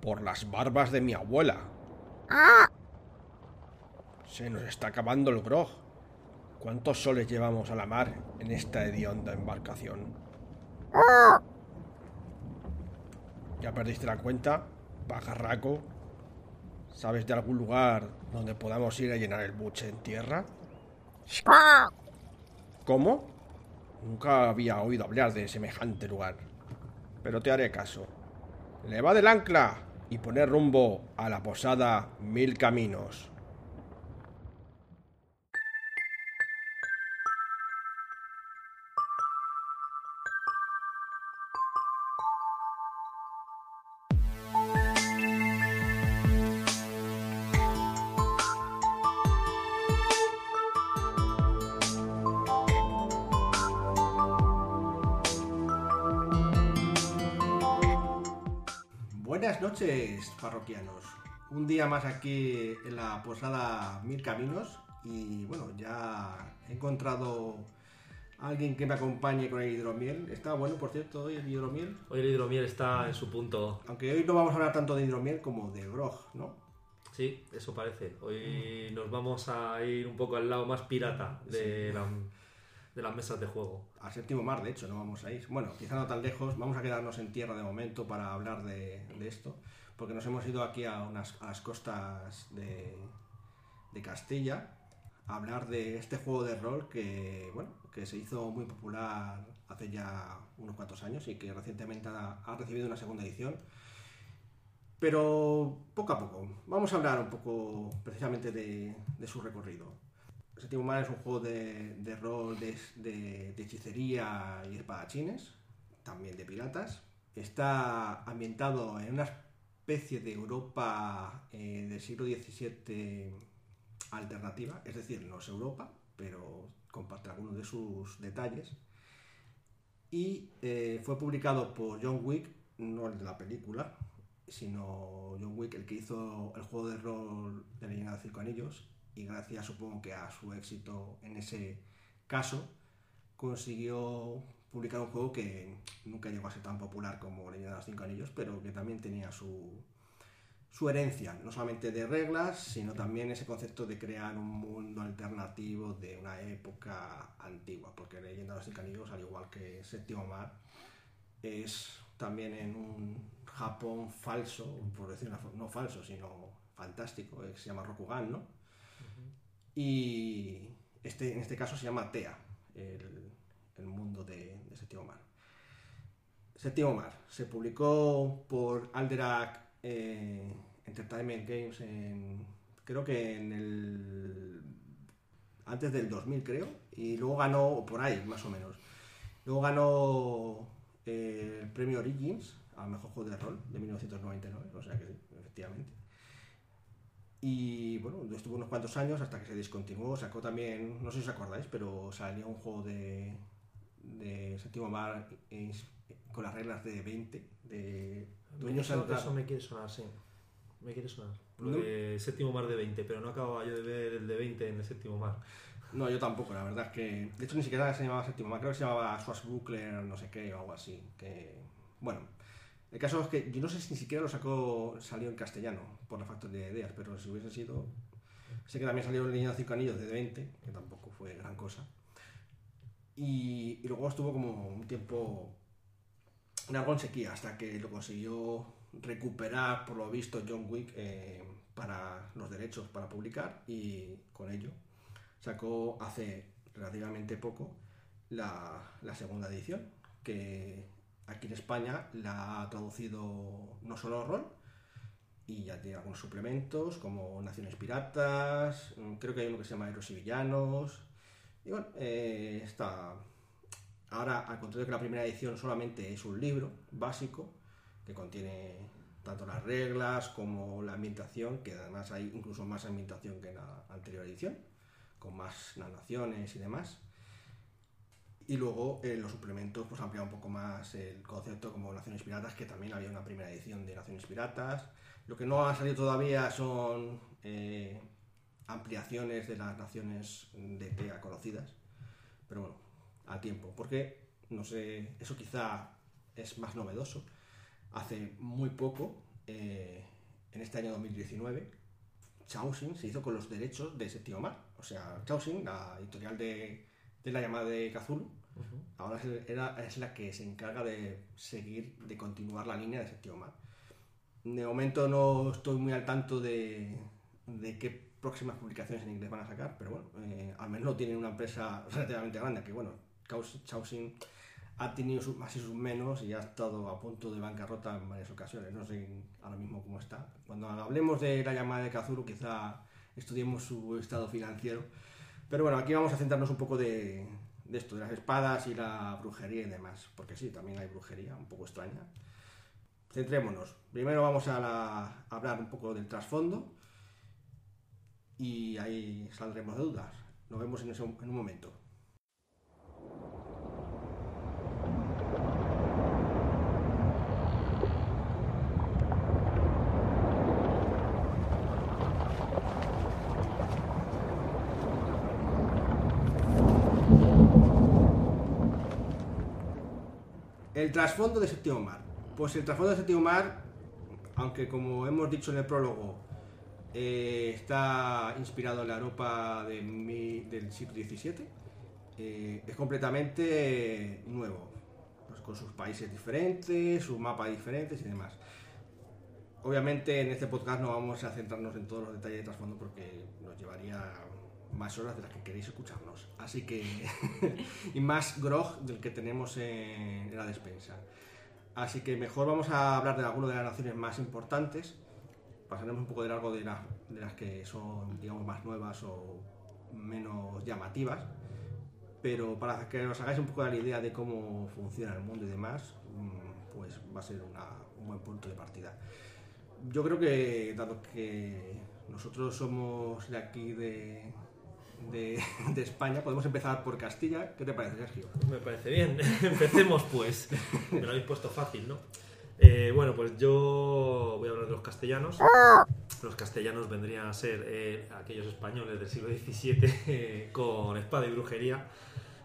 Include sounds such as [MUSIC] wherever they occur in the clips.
por las barbas de mi abuela. Se nos está acabando el grog. ¿Cuántos soles llevamos a la mar en esta hedionda embarcación? ¿Ya perdiste la cuenta, pajarraco? ¿Sabes de algún lugar donde podamos ir a llenar el buche en tierra? ¿Cómo? Nunca había oído hablar de semejante lugar. Pero te haré caso. Leva del ancla y poner rumbo a la posada Mil Caminos. Parroquianos. Un día más aquí en la posada Mil Caminos y bueno, ya he encontrado a alguien que me acompañe con el hidromiel. Está bueno, por cierto, hoy el hidromiel. Hoy el hidromiel está en su punto. Aunque hoy no vamos a hablar tanto de hidromiel como de grog, ¿no? Sí, eso parece. Hoy nos vamos a ir un poco al lado más pirata de, la- de las mesas de juego. Al séptimo mar, de hecho, no vamos a ir. Bueno, quizá no tan lejos, vamos a quedarnos en tierra de momento para hablar de, de esto, porque nos hemos ido aquí a, unas, las costas de, de Castilla a hablar de este juego de rol que, bueno, que se hizo muy popular hace ya unos cuantos años y que recientemente ha, recibido una segunda edición. Pero poco a poco, vamos a hablar un poco precisamente de, su recorrido. Séptimo Mar es un juego de, de rol, de, de- hechicería y espadachines, también de piratas. Está ambientado en una especie de Europa eh, del siglo XVII alternativa, es decir, no es Europa, pero comparte algunos de sus detalles. Y eh, fue publicado por John Wick, no el de la película, sino John Wick, el que hizo el juego de rol de Leyenda de Cinco Anillos, y gracias supongo que a su éxito en ese caso, consiguió publicar un juego que nunca llegó a ser tan popular como Leyenda de los Cinco Anillos, pero que también tenía su, su herencia, no solamente de reglas, sino también ese concepto de crear un mundo alternativo de una época antigua, porque Leyenda de los Cinco Anillos, al igual que Séptimo Mar, es también en un Japón falso, por decir una no falso, sino fantástico, eh, que se llama Rokugan, ¿no? Y este, en este caso se llama TEA, el, el mundo de, de Séptimo Mar. Séptimo Mar se publicó por Alderac eh, Entertainment Games en, creo que en el antes del 2000 creo y luego ganó por ahí más o menos luego ganó eh, el premio Origins al mejor juego de rol de 1999 o sea que sí, efectivamente y bueno, estuvo unos cuantos años hasta que se discontinuó. Sacó también, no sé si os acordáis, pero salió un juego de, de séptimo mar eh, con las reglas de 20, de dueños Eso, central- eso me quiere sonar, sí. Me quiere sonar. Lo No. de séptimo mar de 20, pero no acababa yo de ver el de 20 en el séptimo mar. No, yo tampoco, la verdad es que. De hecho, ni siquiera se llamaba séptimo mar, creo que se llamaba Swashbuckler, no sé qué, o algo así. Que, bueno, el caso es que yo no sé si ni siquiera lo sacó, salió en castellano por la factoría de ideas, pero si hubiese sido. Sé que también salió en línea de 5 anillos de 20, que tampoco fue gran cosa. Y, y luego estuvo como un tiempo en algo en sequía, hasta que lo consiguió recuperar, por lo visto, John Wick eh, para los derechos para publicar y con ello sacó hace relativamente poco la, la segunda edición, que aquí en España la ha traducido no solo rol, y ya tiene algunos suplementos como Naciones Piratas, mm, creo que hay uno que se llama Héroes y Villanos, y bueno, eh, está... Ahora, al contrario que la primera edición solamente es un libro básico que contiene tanto las reglas como la ambientación, que además hay incluso más ambientación que en la anterior edición con más narraciones y demás. Y luego en los suplementos pues amplía un poco más el concepto como Naciones Piratas, que también había una primera edición de Naciones Piratas. Lo que no ha salido todavía son eh, ampliaciones de las naciones de TEA conocidas. Pero bueno, a tiempo. Porque, no sé, eso quizá es más novedoso. Hace muy poco eh, en este año 2019, Chaosin se hizo con los derechos de Séptimo Mar. O sea, Chaosin, la editorial de, de la llamada de Cthulhu, ahora es, era- es la que se encarga de seguir, de continuar la línea de Séptimo Mar. De momento no estoy muy al tanto de, de qué próximas publicaciones en inglés van a sacar, pero bueno, eh, al menos tienen una empresa relativamente grande, que bueno, Chaosin ha tenido sus más y sus menos y ha estado a punto de bancarrota en varias ocasiones. No sé ahora mismo cómo está. Cuando hablemos de la llamada de Kazuru, quizá estudiemos su estado financiero. Pero bueno, aquí vamos a centrarnos un poco de, esto, de las espadas y la brujería y demás. Porque sí, también hay brujería, un poco extraña. Centrémonos. Primero vamos a hablar un poco del trasfondo y ahí saldremos de dudas. Nos vemos en, un momento. El trasfondo de Séptimo Mar. Pues el trasfondo de Séptimo Mar, aunque como hemos dicho en el prólogo, eh, está inspirado en la Europa de mi- del siglo XVII, eh, es completamente nuevo, pues con sus países diferentes, sus mapas diferentes y demás. Obviamente en este podcast no vamos a centrarnos en todos los detalles de trasfondo porque nos llevaría más horas de las que queréis escucharnos. Así que... [LAUGHS] y más grog del que tenemos en, en la despensa. Así que mejor vamos a hablar de algunas de las naciones más importantes. Pasaremos un poco de largo de, las- de las que son, digamos, más nuevas o menos llamativas. Pero para que os hagáis un poco la idea de cómo funciona el mundo y demás, mm, pues va a ser una- un buen punto de partida. Yo creo que, dado que nosotros somos de aquí de, de, [LAUGHS] de España, podemos empezar por Castilla. ¿Qué te parece, Sergio? Me parece bien. [LAUGHS] Empecemos pues. Me lo habéis puesto fácil, ¿no? Eh, bueno, pues yo voy a hablar de los castellanos. Los castellanos vendrían a ser eh, aquellos españoles del siglo XVII eh, [LAUGHS] con espada y brujería.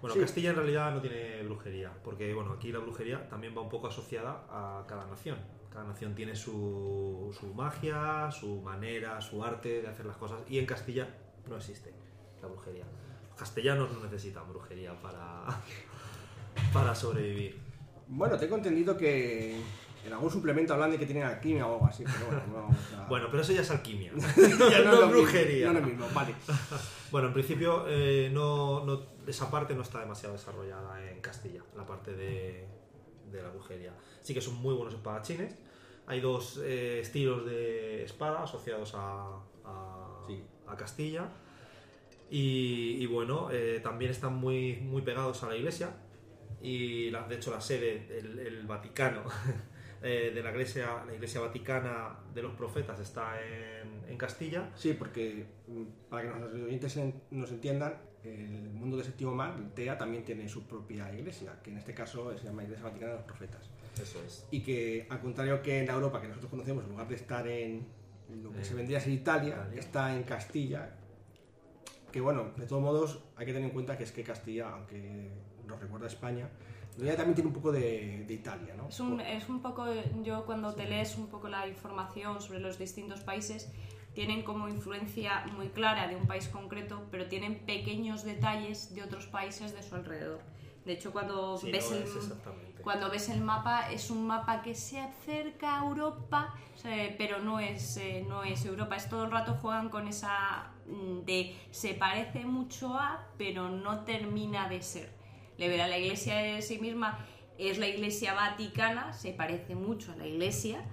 Bueno, Sí. Castilla en realidad no tiene brujería, porque bueno, aquí la brujería también va un poco asociada a cada nación. Cada nación tiene su, su magia, su manera, su arte de hacer las cosas, y en Castilla no existe la brujería. Los castellanos no necesitan brujería para, [LAUGHS] para sobrevivir. Bueno, tengo entendido que en algún suplemento hablan de que tienen alquimia o algo así, pero bueno, no vamos [LAUGHS] a... Bueno, pero eso ya es alquimia. [LAUGHS] ya no lo es mismo, brujería. No es lo mismo, vale. [LAUGHS] Bueno, en principio eh, no, no- esa parte no está demasiado desarrollada en Castilla, la parte de, de la brujería. Sí que son muy buenos espadachines. Hay dos eh, estilos de espada asociados a, a- Sí. a Castilla. Y, y bueno, eh, también están muy, muy pegados a la iglesia. Y la- de hecho la sede, el, el Vaticano, eh, de la iglesia, la iglesia vaticana de los profetas está en, en Castilla. Sí, porque mm, para que nuestros oyentes en- nos entiendan, el mundo de séptimo mar, el TEA, también tiene su propia iglesia, que en este caso se llama Iglesia Vaticana de los Profetas. Eso es. Y que, al contrario que en la Europa que nosotros conocemos, en lugar de estar en lo que se vendría a ser Italia, Italia. está en Castilla. Que bueno, de todos modos, hay que tener en cuenta que es que Castilla, aunque nos recuerda a España, realidad también tiene un poco de, de Italia, ¿no? Es un, es un poco, yo cuando te lees un poco la información sobre los distintos países, tienen como influencia muy clara de un país concreto, pero tienen pequeños detalles de otros países de su alrededor. De hecho, cuando, Sí, ves, no el, cuando ves el mapa, es un mapa que se acerca a Europa, pero no es, eh, no es Europa. Es todo el rato juegan con esa mm, de se parece mucho a, pero no termina de ser. Le verá la iglesia de sí misma es la iglesia vaticana, se parece mucho a la iglesia,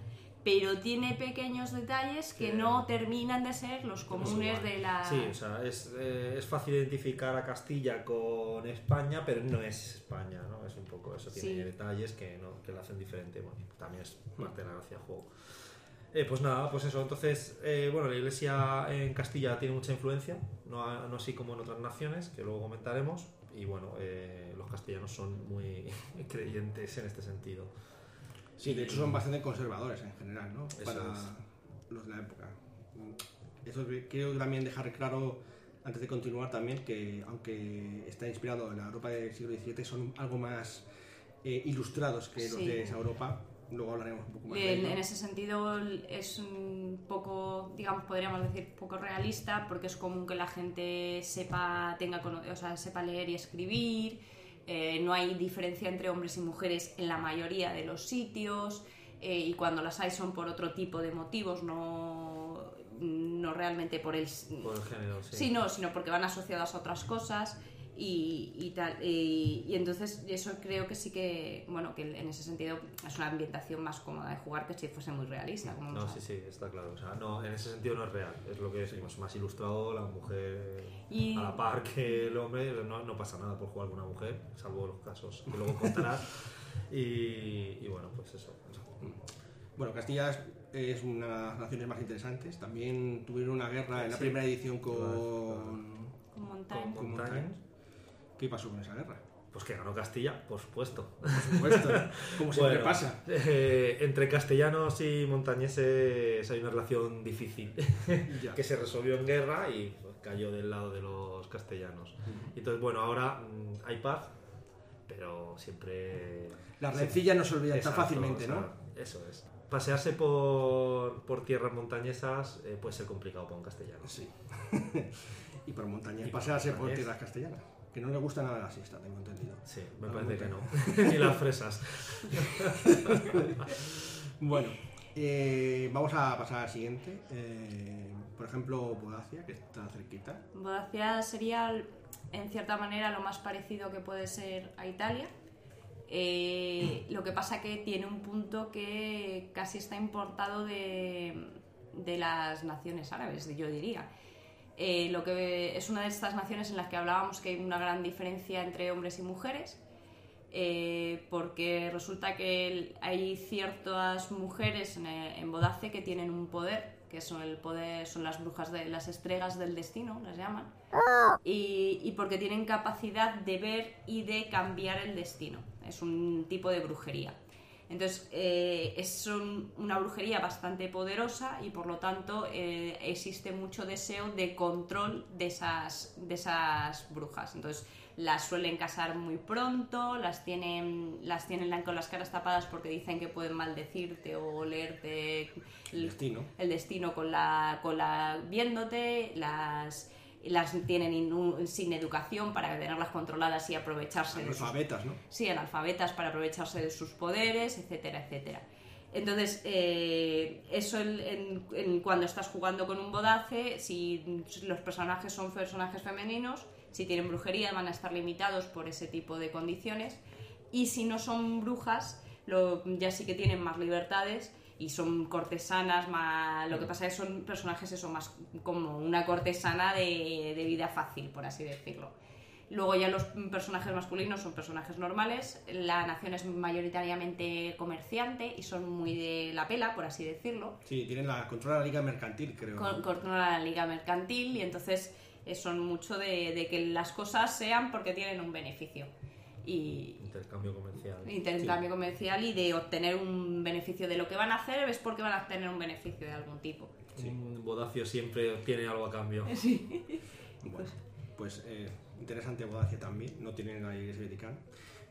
pero tiene pequeños detalles que no terminan de ser los comunes de la... Sí, o sea, es, eh, es fácil identificar a Castilla con España, pero no es España, ¿no? Es un poco eso, tiene Sí. detalles que, no, que lo hacen diferente. Bueno, también es parte de la gracia del juego. Eh, pues nada, pues eso. Entonces, eh, bueno, la iglesia en Castilla tiene mucha influencia, no, no así como en otras naciones, que luego comentaremos. Y bueno, eh, los castellanos son muy [LAUGHS] creyentes en este sentido. Sí, de hecho son bastante conservadores en general, ¿no? Eso Para es. los de la época. Eso quiero también dejar claro, antes de continuar también, que aunque está inspirado en la Europa del siglo XVII, son algo más eh, ilustrados que los Sí. de esa Europa. Luego hablaremos un poco más En, de ello. en ese sentido es un poco, digamos, podríamos decir, poco realista porque es común que la gente sepa, tenga, o sea, sepa leer y escribir, eh, no hay diferencia entre hombres y mujeres en la mayoría de los sitios eh, y cuando las hay son por otro tipo de motivos, no, no realmente por el... Por el género, sí. Sí, no, sino porque van asociadas a otras cosas y, y tal. Y, y entonces eso creo que sí que, bueno, que en ese sentido es una ambientación más cómoda de jugar que si fuese muy realista. Como No, sí, sí, está claro. O sea, no, en ese sentido no es real. Es lo que decimos, más ilustrado, la mujer Y- a la par que el hombre, no, no pasa nada por jugar con una mujer, salvo los casos que luego contarás. [LAUGHS] y, y bueno, pues eso. Bueno, Castilla es, es una de las naciones más interesantes. También tuvieron una guerra en la Sí. primera edición con, Con Montaigne. con Montañas. ¿Qué pasó con esa guerra? Pues que ganó Castilla, por supuesto. Por supuesto, [LAUGHS] como siempre Bueno, pasa. eh, entre castellanos y montañeses hay una relación difícil Ya. [LAUGHS] que se resolvió en guerra y pues, cayó del lado de los castellanos. Y Entonces, bueno, ahora mm, hay paz, pero siempre... Las rencillas no se olvidan tan fácilmente, o sea, ¿no? Eso es. Pasearse por, por tierras montañesas eh, puede ser complicado para un castellano. Sí. [LAUGHS] y por montañas, Y pasearse por tierras castellanas. Que no le gusta nada la siesta, tengo entendido. Sí, me Ah, parece que no. [LAUGHS] Ni las fresas. [LAUGHS] Bueno, eh, vamos a pasar al siguiente. Eh, por ejemplo, Bodacia, que está cerquita. Bodacia sería, en cierta manera, lo más parecido que puede ser a Italia. Eh, lo que pasa que tiene un punto que casi está importado de, de las naciones árabes, yo diría. Eh, lo que es una de estas naciones en las que hablábamos que hay una gran diferencia entre hombres y mujeres, eh, porque resulta que hay ciertas mujeres en, Bodace que tienen un poder, que son el poder, son las brujas de las estrellas del destino, las llaman, y, y porque tienen capacidad de ver y de cambiar el destino. Es un tipo de brujería. Entonces, eh, es un- una brujería bastante poderosa y por lo tanto eh, existe mucho deseo de control de esas, de esas brujas. Entonces, las suelen casar muy pronto, las tienen, las tienen con las caras tapadas porque dicen que pueden maldecirte o leerte El destino. el destino con la, con la viéndote, las, las tienen sin educación para tenerlas controladas y aprovecharse de sus ¿no? sí, analfabetas para aprovecharse de sus poderes, etcétera, etcétera. Entonces, eh, eso en, en- en cuando estás jugando con un bodace, si los personajes son personajes femeninos, si tienen brujería van a estar limitados por ese tipo de condiciones, y si no son brujas, lo- ya sí que tienen más libertades y son cortesanas, más, lo que pasa es que son personajes eso, más como una cortesana de, de vida fácil, por así decirlo. Luego ya los personajes masculinos son personajes normales, la nación es mayoritariamente comerciante y son muy de la pela, por así decirlo. Sí, tienen la controla la liga mercantil, creo. Con- Controla la liga mercantil y entonces eh, son mucho de, de que las cosas sean porque tienen un beneficio. Y Intercambio comercial. intercambio comercial y de obtener un beneficio de lo que van a hacer es porque van a obtener un beneficio de algún tipo. Un bodacio siempre tiene algo a cambio. [LAUGHS] Bueno, pues eh, interesante Bodacia también, no tienen la iglesia Vaticana.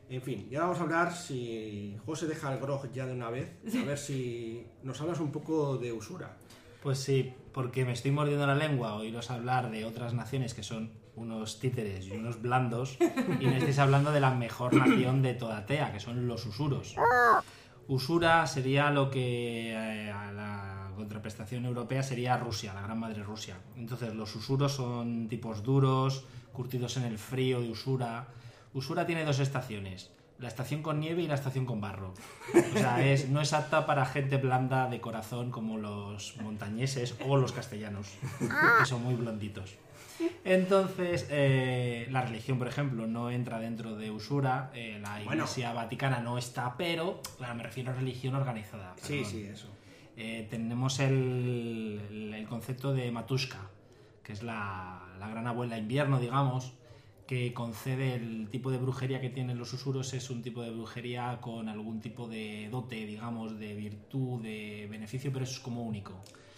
En fin, ya vamos a hablar, si José deja el grog ya de una vez, a ver si nos hablas un poco de usura. Pues sí, porque me estoy mordiendo la lengua oíros hablar de otras naciones que son unos títeres y unos blandos y me estáis hablando de la mejor nación de toda Tea, que son los usuros. Usura sería lo que eh, la contraprestación europea sería Rusia, la gran madre Rusia. Entonces los usuros son tipos duros, curtidos en el frío de Usura. Usura tiene dos estaciones, la estación con nieve y la estación con barro. O sea, es, no es apta para gente blanda de corazón como los montañeses o los castellanos, que son muy blonditos. Entonces, eh, la religión, por ejemplo, no entra dentro de usura, eh, la Bueno. iglesia vaticana no está, pero, claro, me refiero a religión organizada. Sí, perdón. sí, eso. Eh, tenemos el, concepto de Matushka, que es la, la gran abuela invierno, digamos, que concede el tipo de brujería que tienen los usuros, es un tipo de brujería con algún tipo de dote, digamos, de virtud, de beneficio, pero es como único.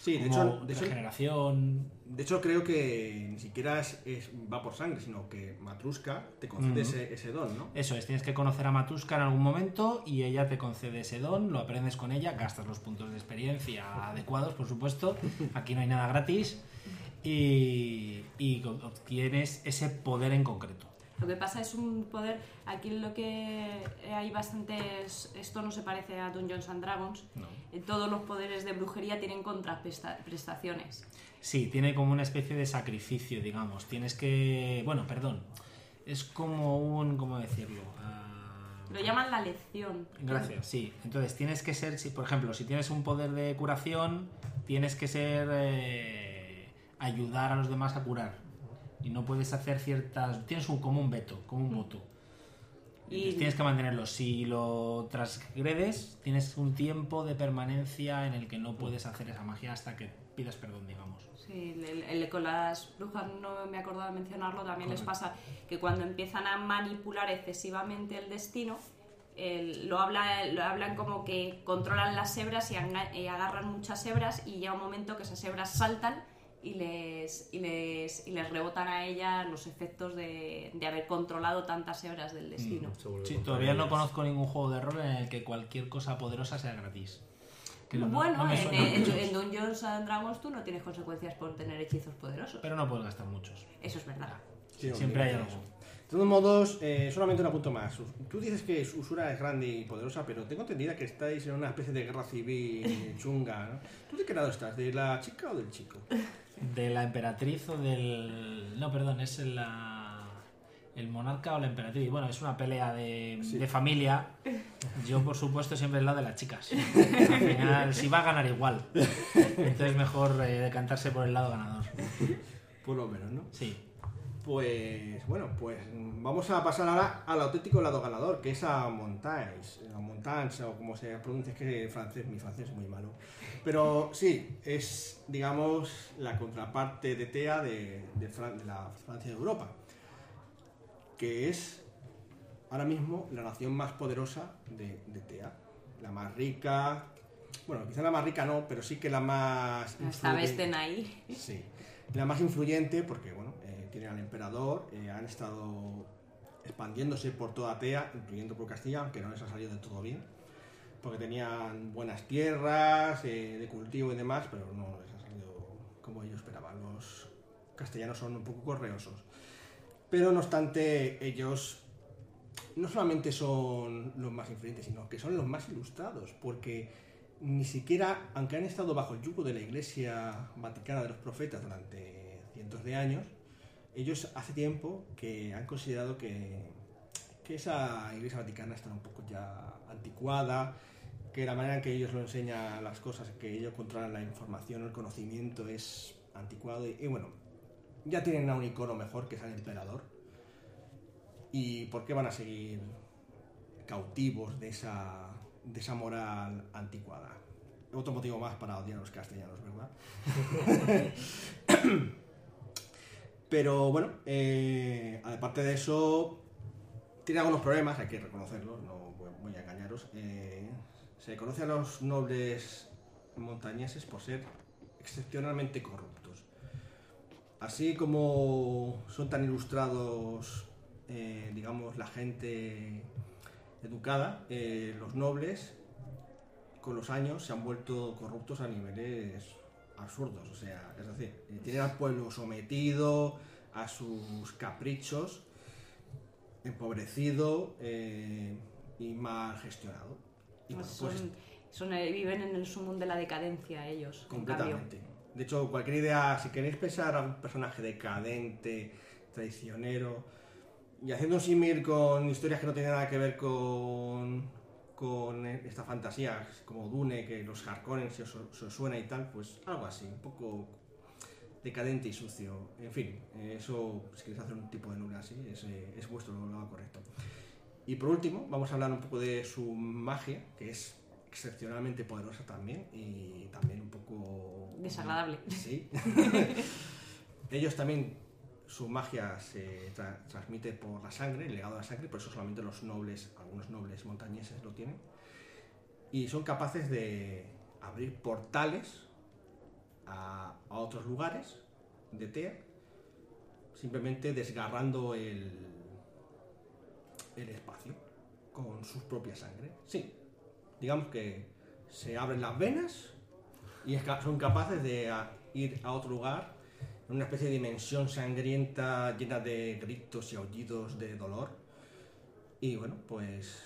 Sí, de hecho, de hecho, regeneración. de hecho creo que ni siquiera es, es- va por sangre, sino que Matruska te concede ese, ese don, ¿no? Eso es, tienes que conocer a Matuska en algún momento y ella te concede ese don, lo aprendes con ella, gastas los puntos de experiencia adecuados, por supuesto. Aquí no hay nada gratis. Y, y obtienes ese poder en concreto. Lo que pasa es un poder, aquí lo que hay bastantes, esto no se parece a Dungeons and Dragons, No. Eh, todos los poderes de brujería tienen contraprestaciones. Sí, tiene como una especie de sacrificio, digamos. Tienes que. Bueno, perdón. Es como un. ¿Cómo decirlo? Ah, Lo llaman la lección. Gracias, sí. Entonces tienes que ser, si, por ejemplo, si tienes un poder de curación, tienes que ser eh, ayudar a los demás a curar. Y no puedes hacer ciertas... Tienes un, como un veto, como un voto. Y- tienes que mantenerlo. Si lo transgredes, tienes un tiempo de permanencia en el que no puedes hacer esa magia hasta que pidas perdón, digamos. Sí, el- el- con las brujas no me acordaba de mencionarlo, también les pasa que cuando empiezan a manipular excesivamente el destino, el- lo, habla, lo hablan como que controlan las hebras y, y agarran muchas hebras y llega un momento que esas hebras saltan y les, y les, y les rebotan a ella los efectos de, de haber controlado tantas hebras del destino. Vuelve Sí, todavía no conozco ningún juego de rol en el que cualquier cosa poderosa sea gratis. No- bueno, no en, en- en Dungeons and Dragons tú no tienes consecuencias por tener hechizos poderosos. pero no puedes gastar muchos. Eso es verdad. Sí, Siempre hay algo. De todos modos, eh, solamente un apunto más. Tú dices que Usura es grande y poderosa, pero tengo entendida que estáis en una especie de guerra civil [LAUGHS] chunga, ¿no? ¿Tú de qué lado estás? ¿De la chica o del chico? De la emperatriz o del. No, perdón, es la. El monarca o la emperatriz. Bueno, es una pelea de, Sí. de familia. Yo, por supuesto, siempre el lado de las chicas. [LAUGHS] Al final, si va a ganar igual. Entonces, mejor eh, decantarse por el lado ganador. Por lo menos, ¿no? Sí. Pues bueno, pues vamos a pasar ahora al auténtico lado ganador, que es a Montagne, a Montagne, o como se pronuncia, es que francés, mi francés es muy malo. Pero sí, es, digamos, la contraparte de TEA de, de Fran- de la Francia de Europa, que es ahora mismo la nación más poderosa de, de TEA, la más rica, bueno, quizá la más rica no, pero sí que la más... Esta vez ahí. Sí, la más influyente porque, bueno, tienen al emperador, eh, han estado expandiéndose por toda Tea, incluyendo por Castilla, aunque no les ha salido de todo bien, porque tenían buenas tierras eh, de cultivo y demás, pero no les ha salido como ellos esperaban. Los castellanos son un poco correosos. Pero no obstante, ellos no solamente son los más influyentes, sino que son los más ilustrados, porque ni siquiera, aunque han estado bajo el yugo de la Iglesia Vaticana de los Profetas durante cientos de años, ellos hace tiempo que han considerado que, que esa Iglesia Vaticana está un poco ya anticuada, que la manera en que ellos lo enseñan las cosas, que ellos controlan la información, el conocimiento es anticuado y, y bueno, ya tienen a un icono mejor que es el emperador. ¿Y por qué van a seguir cautivos de esa, de esa moral anticuada? Otro motivo más para odiar a los castellanos, ¿verdad? [LAUGHS] [LAUGHS] [LAUGHS] Pero bueno, eh, aparte de eso, tiene algunos problemas, hay que reconocerlos, no voy- a engañaros. Eh, se conoce a los nobles montañeses por ser excepcionalmente corruptos. Así como son tan ilustrados, eh, digamos, la gente educada, los nobles con los años se han vuelto corruptos a niveles absurdos. O sea, es decir, eh, tienen al pueblo sometido a sus caprichos, empobrecido eh, y mal gestionado. Y bueno, son, pues son, eh, viven en el sumum de la decadencia ellos. completamente. De hecho, cualquier idea, si queréis pensar a un personaje decadente, traicionero, y haciendo un símil con historias que no tienen nada que ver con, con esta fantasía, como Dune, que los Harkonnen se os, se os suena y tal, pues algo así, un poco decadente y sucio. En fin, eso, si queréis hacer un tipo de novela así, es, es vuestro lado correcto. Y por último, vamos a hablar un poco de su magia, que es excepcionalmente poderosa también y también un poco... Desagradable. Sí. [LAUGHS] [LAUGHS] Ellos también, su magia se tra- transmite por la sangre, el legado de la sangre, por eso solamente los nobles, algunos nobles montañeses lo tienen. Y son capaces de abrir portales a, otros lugares de Tea, simplemente desgarrando el, el espacio con su propia sangre. Sí, digamos que se abren las venas y son capaces de ir a otro lugar en una especie de dimensión sangrienta llena de gritos y aullidos de dolor. Y bueno, pues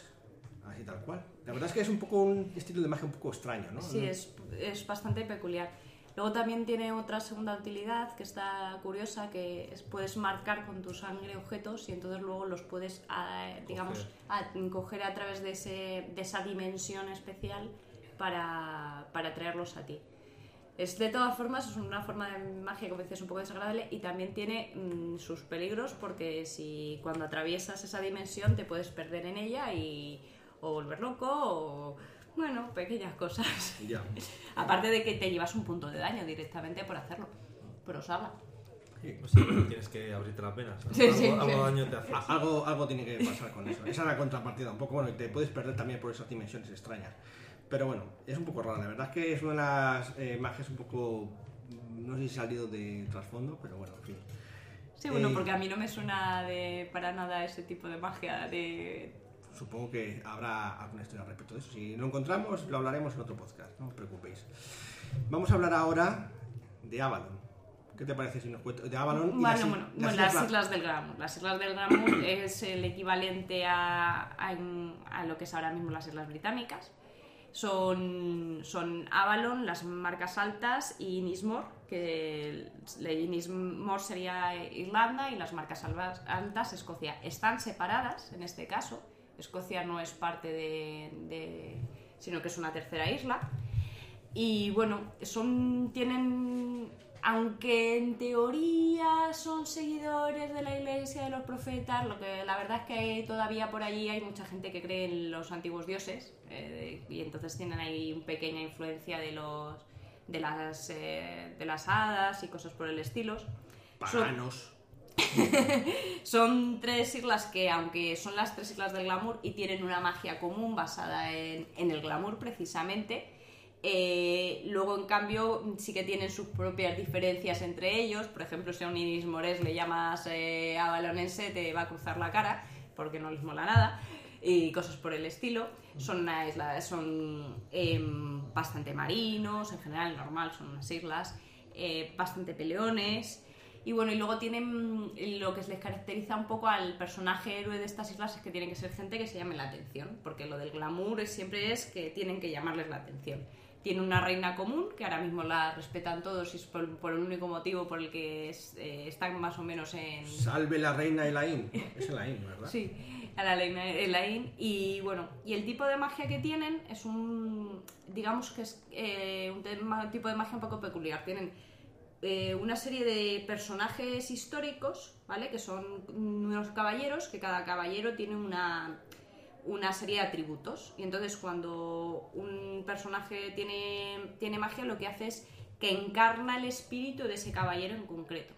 así tal cual. La verdad es que es un poco un estilo de magia un poco extraño, ¿no? Sí, es, es bastante peculiar. Luego también tiene otra segunda utilidad que está curiosa, que es, puedes marcar con tu sangre objetos y entonces luego los puedes, ah, digamos, a- coger a través de, ese, de esa dimensión especial para, para traerlos a ti. Es de todas formas es una forma de magia que a veces es un poco desagradable y también tiene mm, sus peligros porque si cuando atraviesas esa dimensión te puedes perder en ella y o volver loco o bueno, pequeñas cosas. Ya. [LAUGHS] Aparte de que te llevas un punto de daño directamente por hacerlo, por usarla. Sí. Pues sí, pero [COUGHS] tienes que abrirte las venas. Sí, algo, sí, algo sí. daño te hace. Algo tiene que pasar con eso. Esa es la contrapartida un poco. Bueno, y te puedes perder también por esas dimensiones extrañas. Pero bueno, es un poco raro. La verdad es que es una de las eh, magias un poco. No sé si salido de trasfondo, pero bueno, en fin. Sí, bueno, Eh, porque a mí no me suena de para nada ese tipo de magia de Supongo que habrá alguna historia respecto de eso. Si lo encontramos, lo hablaremos en otro podcast, no os preocupéis. Vamos a hablar ahora de Avalon. ¿Qué te parece si nos cuentas? De Avalon y Bueno, las, bueno, las bueno, las islas- Islas del Glamour. Las Islas del Glamour es el equivalente a, a, a lo que es ahora mismo las Islas Británicas. Son, son Avalon, las marcas altas y Nismore, que Nismore sería Irlanda y las marcas altas Escocia. Están separadas en este caso. Escocia no es parte de, de- sino que es una tercera isla. Y bueno, son, tienen, aunque en teoría son seguidores de la iglesia de los profetas, lo que la verdad es que todavía por allí hay mucha gente que cree en los antiguos dioses eh, y entonces tienen ahí una pequeña influencia de los de las eh, de las hadas y cosas por el estilo. Paganos. [LAUGHS] son tres islas que, aunque son las tres islas del glamour y tienen una magia común basada en, en el glamour precisamente, eh, luego en cambio sí que tienen sus propias diferencias entre ellos. Por ejemplo, si a un Iris Mores le llamas eh, avalonense te va a cruzar la cara porque no les mola nada y cosas por el estilo. Son, una isla, son em, bastante marinos, en general normal, son unas islas, eh, bastante peleones. Y bueno, y luego tienen lo que les caracteriza un poco al personaje héroe de estas islas es que tienen que ser gente que se llame la atención, porque lo del glamour siempre es que tienen que llamarles la atención. Tiene una reina común, que ahora mismo la respetan todos y es por, por el único motivo por el que es- eh, están más o menos en, Salve la reina Elaine. Es Elaine, ¿verdad? [LAUGHS] Sí, a la Elaine, Elaine. Y bueno, y el tipo de magia que tienen es un. Digamos que es eh, un tema- tipo de magia un poco peculiar. Tienen eh, una serie de personajes históricos, ¿vale? Que son unos caballeros, que cada caballero tiene una, una serie de atributos. Y entonces cuando un personaje tiene, tiene magia, lo que hace es que encarna el espíritu de ese caballero en concreto.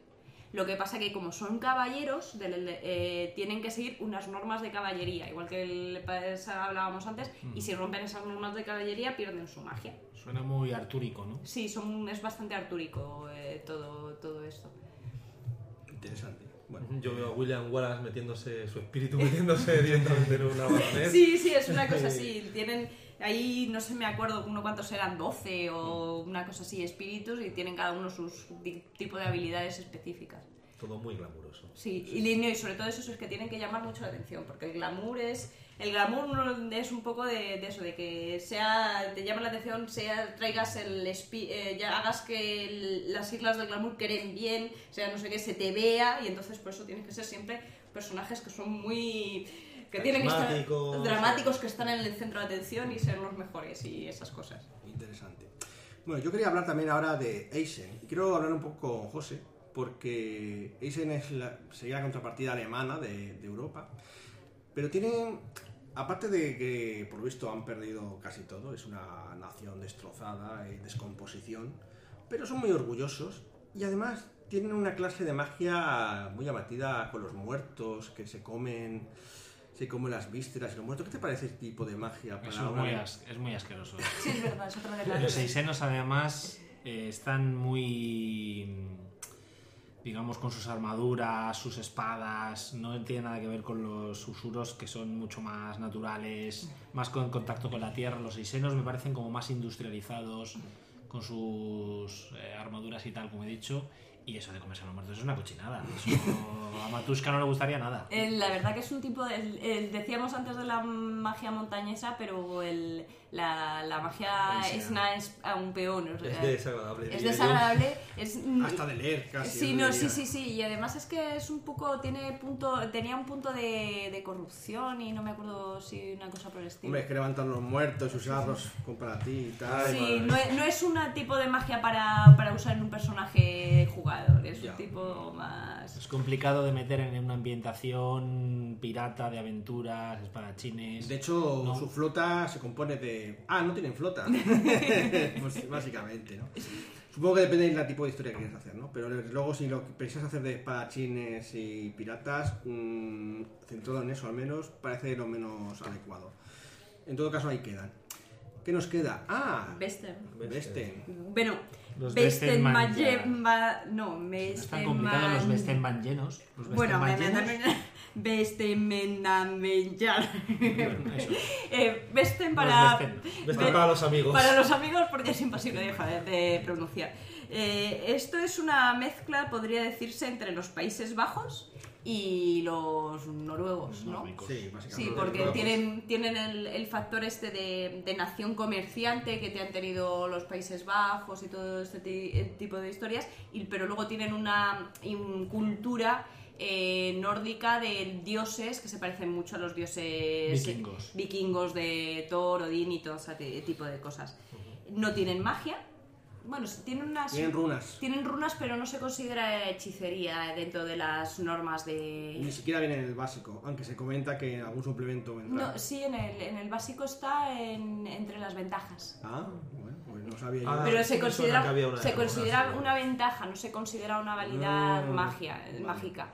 Lo que pasa que como son caballeros, eh, tienen que seguir unas normas de caballería, igual que el, hablábamos antes, y si rompen esas normas de caballería pierden su magia. Suena muy artúrico, ¿no? Sí, son, es bastante artúrico eh, todo, todo esto. Interesante. Bueno, Yo veo a William Wallace metiéndose, su espíritu [LAUGHS] metiéndose directamente en una baronesa. Sí, sí, es una cosa así. Tienen ahí, no sé, me acuerdo uno cuántos eran, 12 o una cosa así, espíritus, y tienen cada uno sus tipo de habilidades específicas. Todo muy glamuroso. Sí, y, li- y sobre todo eso es que tienen que llamar mucho la atención, porque el glamour es... El glamour es un poco de, de eso, de que sea te llame la atención, sea traigas el espi- eh, ya hagas que el- las islas del glamour queden bien, sea no sé qué, se te vea, y entonces por eso tienes que ser siempre personajes que son muy... que tienen que estar dramáticos, que están en el centro de atención y ser los mejores y esas cosas. interesante. Bueno, yo quería hablar también ahora de Eisen. Y Quiero hablar un poco con José, porque Eisen es la, sería la contrapartida alemana de, de Europa. Pero tienen, aparte de que por lo visto han perdido casi todo, es una nación destrozada, en descomposición, pero son muy orgullosos y además tienen una clase de magia muy abatida con los muertos, que se comen, se comen las vísceras y los muertos. ¿Qué te parece este tipo de magia para Eso es una- muy, as- es muy asqueroso. Sí, es verdad, es otra de Los eisenos, además, eh, están muy digamos con sus armaduras, sus espadas, no tiene nada que ver con los usuros que son mucho más naturales, más con contacto con la tierra. Los eisenos me parecen como más industrializados con sus eh, armaduras y tal, como he dicho. Y eso de comerse a los muertos es una cochinada. Eso a Matushka no le gustaría nada. La verdad que es un tipo de... decíamos antes de la magia montañesa, pero el, la, la magia Sí, sí. esna es aún peor. o sea, Es desagradable. es desagradable. Es, [LAUGHS] Hasta de leer casi. Sí, no, sí, sí, sí. Y además es que es un poco, tiene punto, tenía un punto de, de corrupción y no me acuerdo si una cosa por el estilo. Hombre, es que levantan los muertos y usarlos para ti y tal. Sí, no es, no es un tipo de magia para, para usar en un personaje jugador, es Ya. un tipo más... Es complicado de meter en una ambientación pirata de aventuras, espadachines. De hecho, No. su flota se compone de. Ah, no tienen flota. [LAUGHS] pues básicamente, ¿no? Supongo que depende del tipo de historia que quieras hacer, ¿no? Pero luego, si lo que piensas hacer de espadachines y piratas, mm, centrado en eso al menos, parece lo menos adecuado. En todo caso, ahí quedan. ¿Qué nos queda? Ah, Bester. Vesten. Bueno, Los Besten No, No Besten están complicados los Westenman llenos. Los Bueno, me Westenman llenos. Besten eso. [LAUGHS] Eh, Besten para... Ve- para los amigos. Para los amigos, porque es imposible de, joder, de pronunciar. Eh, esto es una mezcla, podría decirse, entre los Países Bajos y los noruegos, ¿no? Sí, básicamente. Sí, porque tienen, tienen el, el factor este de, de nación comerciante que te han tenido los Países Bajos y todo este eh, tipo de historias, y, pero luego tienen una cultura eh, nórdica de dioses que se parecen mucho a los dioses Vikingos. vikingos de Thor, Odín y todo ese ti- tipo de cosas. No tienen magia. Bueno, tienen unas... Tienen runas. Tienen runas, pero no se considera hechicería dentro de las normas de... Ni siquiera viene en el básico, aunque se comenta que en algún suplemento vendrá. No, sí, en el, en el básico está en- entre las ventajas. Ah, bueno, pues no sabía yo. Ah, Pero sí se considera, una se de considera una ventaja, no se considera una validad Mm, magia, vale. mágica.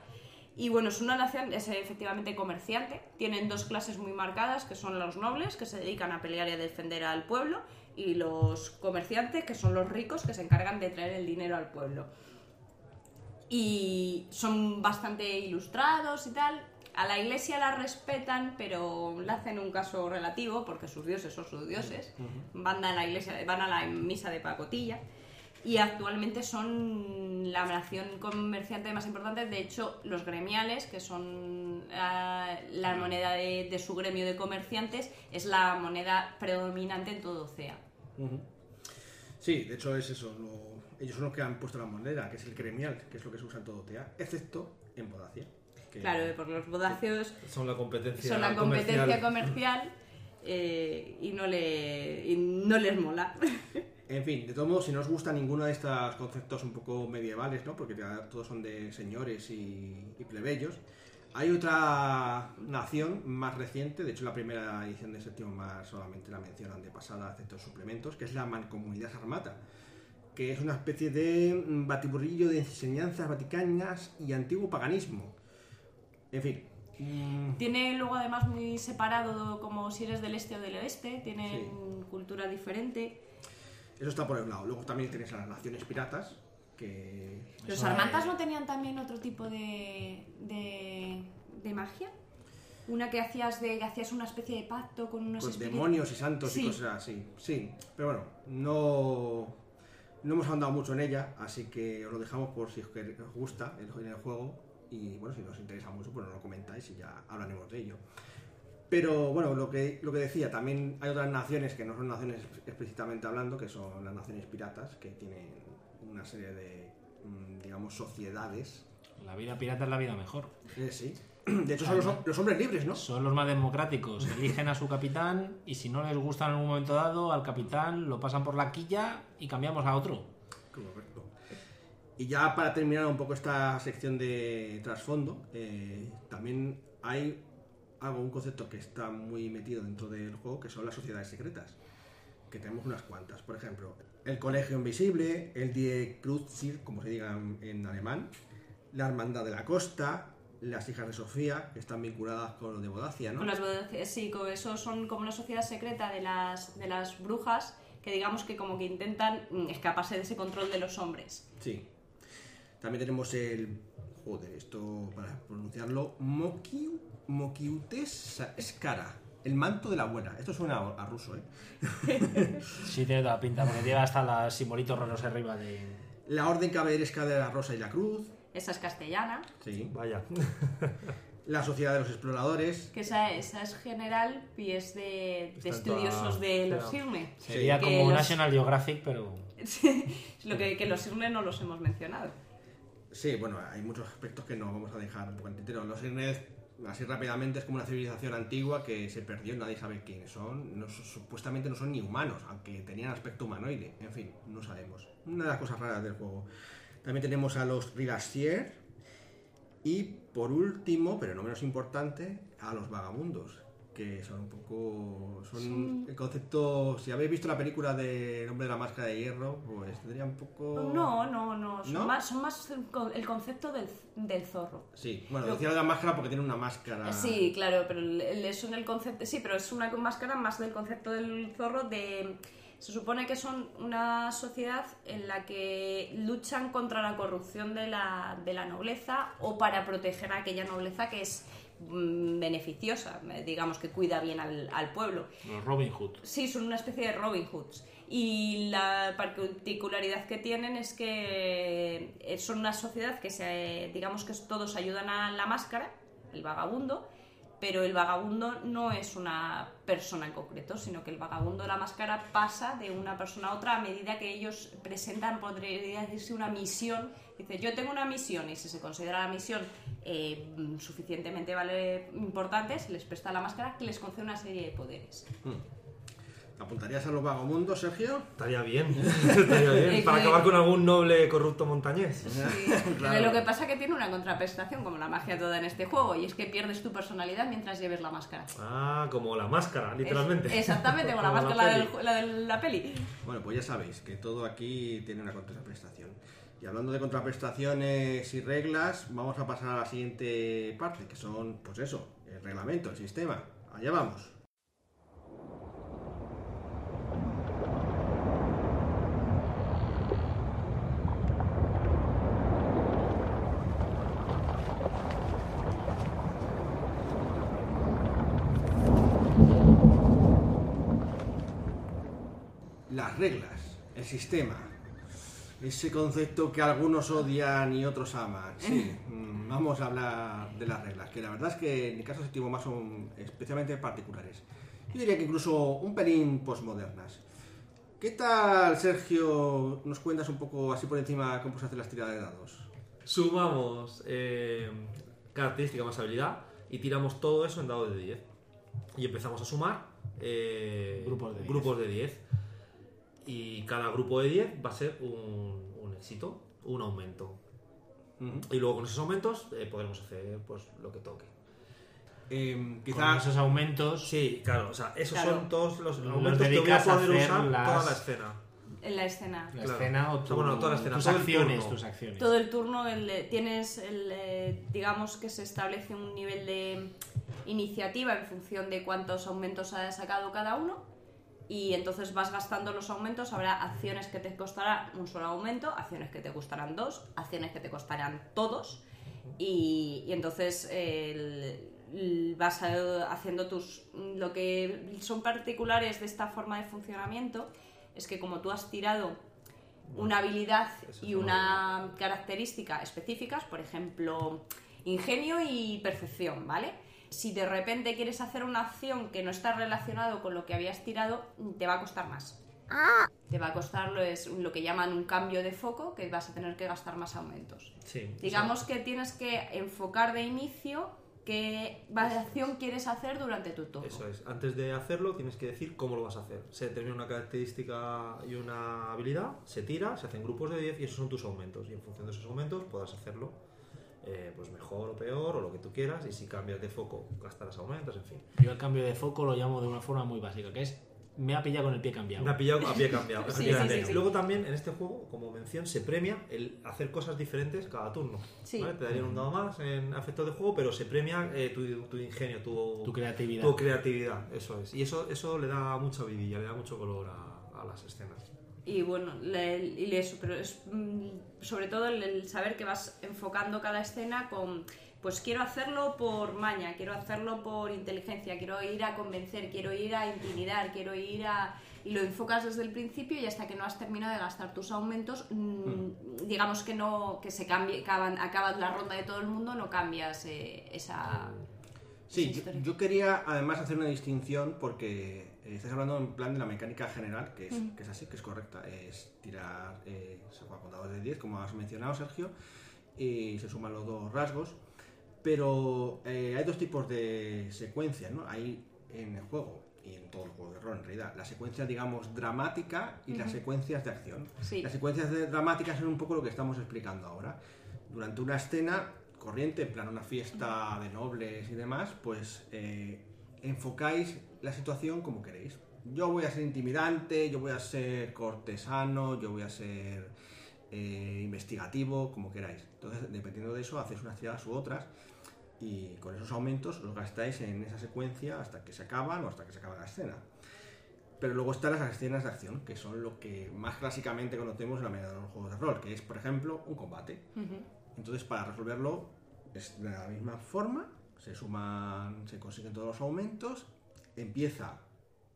Y bueno, es una nación, es efectivamente comerciante. Tienen dos clases muy marcadas, que son los nobles, que se dedican a pelear y a defender al pueblo, y los comerciantes, que son los ricos, que se encargan de traer el dinero al pueblo. Y son bastante ilustrados y tal. A la iglesia la respetan, pero le hacen un caso relativo, porque sus dioses son sus dioses. Van a la iglesia, van a la misa de pacotilla. Y actualmente son la nación comerciante más importante. De hecho, los gremiales, que son ah, la moneda de, de su gremio de comerciantes, es la moneda predominante en todo Ocea. Sí, de hecho es eso. lo- Ellos son los que han puesto la moneda, que es el gremial, que es lo que se usa en todo TEA, excepto en Bodacia. que- Claro, porque los bodacios Son la competencia son la competencia comercial. comercial eh, y, no le, y no les mola. [LAUGHS] En fin, de todos modos, si no os gusta ninguno de estos conceptos un poco medievales, ¿no? Porque todos son de señores y, y plebeyos, hay otra nación más reciente, de hecho la primera edición de séptimo más solamente la mencionan de pasada, excepto suplementos, que es la Mancomunidad Sarmata, que es una especie de batiburrillo de enseñanzas vaticanas y antiguo paganismo. En fin. mm, Tiene luego además muy separado como si eres del este o del oeste, tienen cultura diferente. Eso está por el lado. Luego también tenéis a las naciones piratas, que ¿Los armantas no tenían también otro tipo de, de, de magia? Una que hacías de que hacías una especie de pacto con unos con espíritus. demonios y santos Sí. y cosas así. Sí, pero bueno, no, no hemos andado mucho en ella, así que os lo dejamos por si os gusta el, el juego. Y bueno, si os interesa mucho, pues nos lo comentáis y ya hablaremos de ello. Pero bueno, lo que, lo que decía, también hay otras naciones que no son naciones explícitamente hablando, que son las naciones piratas, que tienen una serie de, mm, digamos, sociedades. La vida pirata es la vida mejor. Eh, sí. De hecho, son los, hom- los hombres libres, ¿no? Son los más democráticos. Eligen a su capitán y si no les gusta en algún momento dado, al capitán lo pasan por la quilla y cambiamos a otro. Correcto. Y ya para terminar un poco esta sección de trasfondo, eh, también hay algo, un concepto que está muy metido dentro del juego, que son las sociedades secretas, que tenemos unas cuantas. Por ejemplo, el Colegio Invisible, el Die Kruzir, como se diga en, alemán, la Hermandad de la Costa, las Hijas de Sofía, que están vinculadas con lo de Bodacia, ¿no? Con las bodas- sí, con eso son como una sociedad secreta de las, de las brujas que que digamos que como que intentan mm, escaparse de ese control de los hombres. Sí. También tenemos el. Joder, esto para pronunciarlo. Mokiu, Mokiutes Skara. El manto de la buena. Esto suena a, a ruso, ¿eh? [LAUGHS] Sí, tiene toda la pinta, porque tiene hasta los simbolitos raros arriba de. La orden caballeresca de la rosa y la cruz. Esa es castellana, Sí. Vaya. [LAUGHS] La sociedad de los exploradores. que esa, esa es general y es de, de estudiosos toda- de los Sirme. Sería Que como los- National Geographic, pero. [LAUGHS] Lo que, que los Sirme no los hemos mencionado. Sí, bueno, hay muchos aspectos que no vamos a dejar un poco. Los Irnes, así rápidamente, es como una civilización antigua que se perdió, nadie sabe quiénes son. Supuestamente no son ni humanos, aunque tenían aspecto humanoide. En fin, no sabemos. Una de las cosas raras del juego. También tenemos a los Rigastier. Y por último, pero no menos importante, a los vagabundos. Que son un poco. Son el concepto. Si habéis visto la película de El hombre de la máscara de hierro, pues tendría un poco. No, no, no. Son ¿No? más, son más el con- el concepto del, del zorro. Sí, bueno, Lo- decía de la máscara porque tiene una máscara. Sí, claro, pero el- el- concepto. Sí, pero es una máscara más del concepto del zorro de. Se supone que son una sociedad en la que luchan contra la corrupción de la, de la nobleza o para proteger a aquella nobleza que es beneficiosa, eh, digamos que cuida bien al, al pueblo. Los Robin Hood. Sí, son una especie de Robin Hoods. Y la particularidad que tienen es que eh, son una sociedad que se, digamos que todos ayudan a la máscara, el vagabundo, pero el vagabundo no es una persona en concreto, sino que el vagabundo de la máscara pasa de una persona a otra a medida que ellos presentan, podría decirse, una misión. Dice, yo tengo una misión y si se considera la misión eh, suficientemente vale, importante, se les presta la máscara que les concede una serie de poderes. ¿Apuntarías a los vagabundos, Sergio? Estaría bien. [LAUGHS] Estaría bien. Para acabar con algún noble corrupto montañés. Sí, [LAUGHS] Claro. Lo que pasa es que tiene una contraprestación, como la magia toda en este juego, y es que pierdes tu personalidad mientras lleves la máscara. Ah, como la máscara, literalmente. Es- exactamente, como la [LAUGHS] Como máscara peli. del la de la peli. Bueno, pues ya sabéis que todo aquí tiene una contraprestación. Y hablando de contraprestaciones y reglas, vamos a pasar a la siguiente parte, que son, pues eso, el reglamento, el sistema. Allá vamos. Las reglas, el sistema, ese concepto que algunos odian y otros aman. Sí, mm, vamos a hablar de las reglas, que la verdad es que en mi caso séptimo más son especialmente particulares. Yo diría que incluso un pelín posmodernas. ¿Qué tal, Sergio? ¿Nos cuentas un poco así por encima cómo se hacen las tiradas de dados? Sumamos eh, característica más habilidad y tiramos todo eso en dados de 10. Y empezamos a sumar eh, Grupos de 10. grupos de 10. Y cada grupo de 10 va a ser un, un éxito, un aumento. Y luego con esos aumentos eh, podremos hacer pues lo que toque. Em, quizás esos aumentos. Sí, claro, o sea, esos Claro. son todos los Los aumentos que voy a poder usar las- toda la escena. En la escena. La Claro. escena o, O sea, bueno, toda la escena, tus todo el acciones, turno. tus acciones. Todo el turno el, tienes, el, eh, digamos que se establece un nivel de iniciativa en función de cuántos aumentos ha sacado cada uno y entonces vas gastando los aumentos, habrá acciones que te costarán un solo aumento, acciones que te costarán dos, acciones que te costarán todos. Y, y entonces el- el- vas a- haciendo tus... Lo que son particulares de esta forma de funcionamiento es que como tú has tirado una habilidad y una característica específicas, por ejemplo, ingenio y percepción, ¿vale? Si de repente quieres hacer una acción que no está relacionado con lo que habías tirado, te va a costar más. Te va a costar lo, es lo que llaman un cambio de foco, que vas a tener que gastar más aumentos. Sí. Digamos que tienes que enfocar de inicio qué acción quieres hacer durante tu turno. Eso es. Antes de hacerlo tienes que decir cómo lo vas a hacer. Se determina una característica y una habilidad, se tira, se hacen grupos de 10 y esos son tus aumentos. Y en función de esos aumentos podrás hacerlo eh, pues mejor o peor o lo que tú quieras. Y si cambias de foco gastarás aumentos, en fin. Yo el cambio de foco lo llamo de una forma muy básica, que es me ha pillado con el pie cambiado. Me ha pillado a pie cambiado. [LAUGHS] Sí, efectivamente. sí, sí, sí. Luego también en este juego, como mención, se premia el hacer cosas diferentes cada turno. Sí. ¿vale? Te darían un dado más en efectos de juego, pero se premia eh, tu, tu ingenio, tu, Tu creatividad. tu creatividad. Eso es. Y eso, eso le da mucha vidilla, le da mucho color a, a las escenas. Y bueno, le- y eso, pero es mm, sobre todo el, el saber que vas enfocando cada escena con, pues quiero hacerlo por maña, quiero hacerlo por inteligencia, quiero ir a convencer, quiero ir a intimidar, quiero ir a... Y lo enfocas desde el principio y hasta que no has terminado de gastar tus aumentos, mm, digamos que no, que se cambie, acaban, acabas la ronda de todo el mundo, no cambias eh, esa... Sí, esa yo, historia. yo quería además hacer una distinción porque eh, estás hablando en plan de la mecánica general, que es, que es así, que es correcta. Es tirar, eh, se juega con dados de 10, como has mencionado, Sergio, y se suman los dos rasgos. Pero eh, hay dos tipos de secuencias, ¿no? Hay en el juego y en todo el juego de rol, en realidad, la secuencia, digamos, dramática y las secuencias de acción. Sí. Las secuencias de- dramáticas son un poco lo que estamos explicando ahora. Durante una escena corriente, en plan una fiesta de nobles y demás, pues eh, enfocáis la situación como queréis. Yo voy a ser intimidante, yo voy a ser cortesano, yo voy a ser eh, investigativo, como queráis. Entonces, dependiendo de eso, hacéis unas tiradas u otras y con esos aumentos los gastáis en esa secuencia hasta que se acaban o hasta que se acaba la escena. Pero luego están las escenas de acción, que son lo que más clásicamente conocemos en la mayoría de los juegos de rol, que es, por ejemplo, un combate. Entonces, para resolverlo es de la misma forma, se suman, se consiguen todos los aumentos, empieza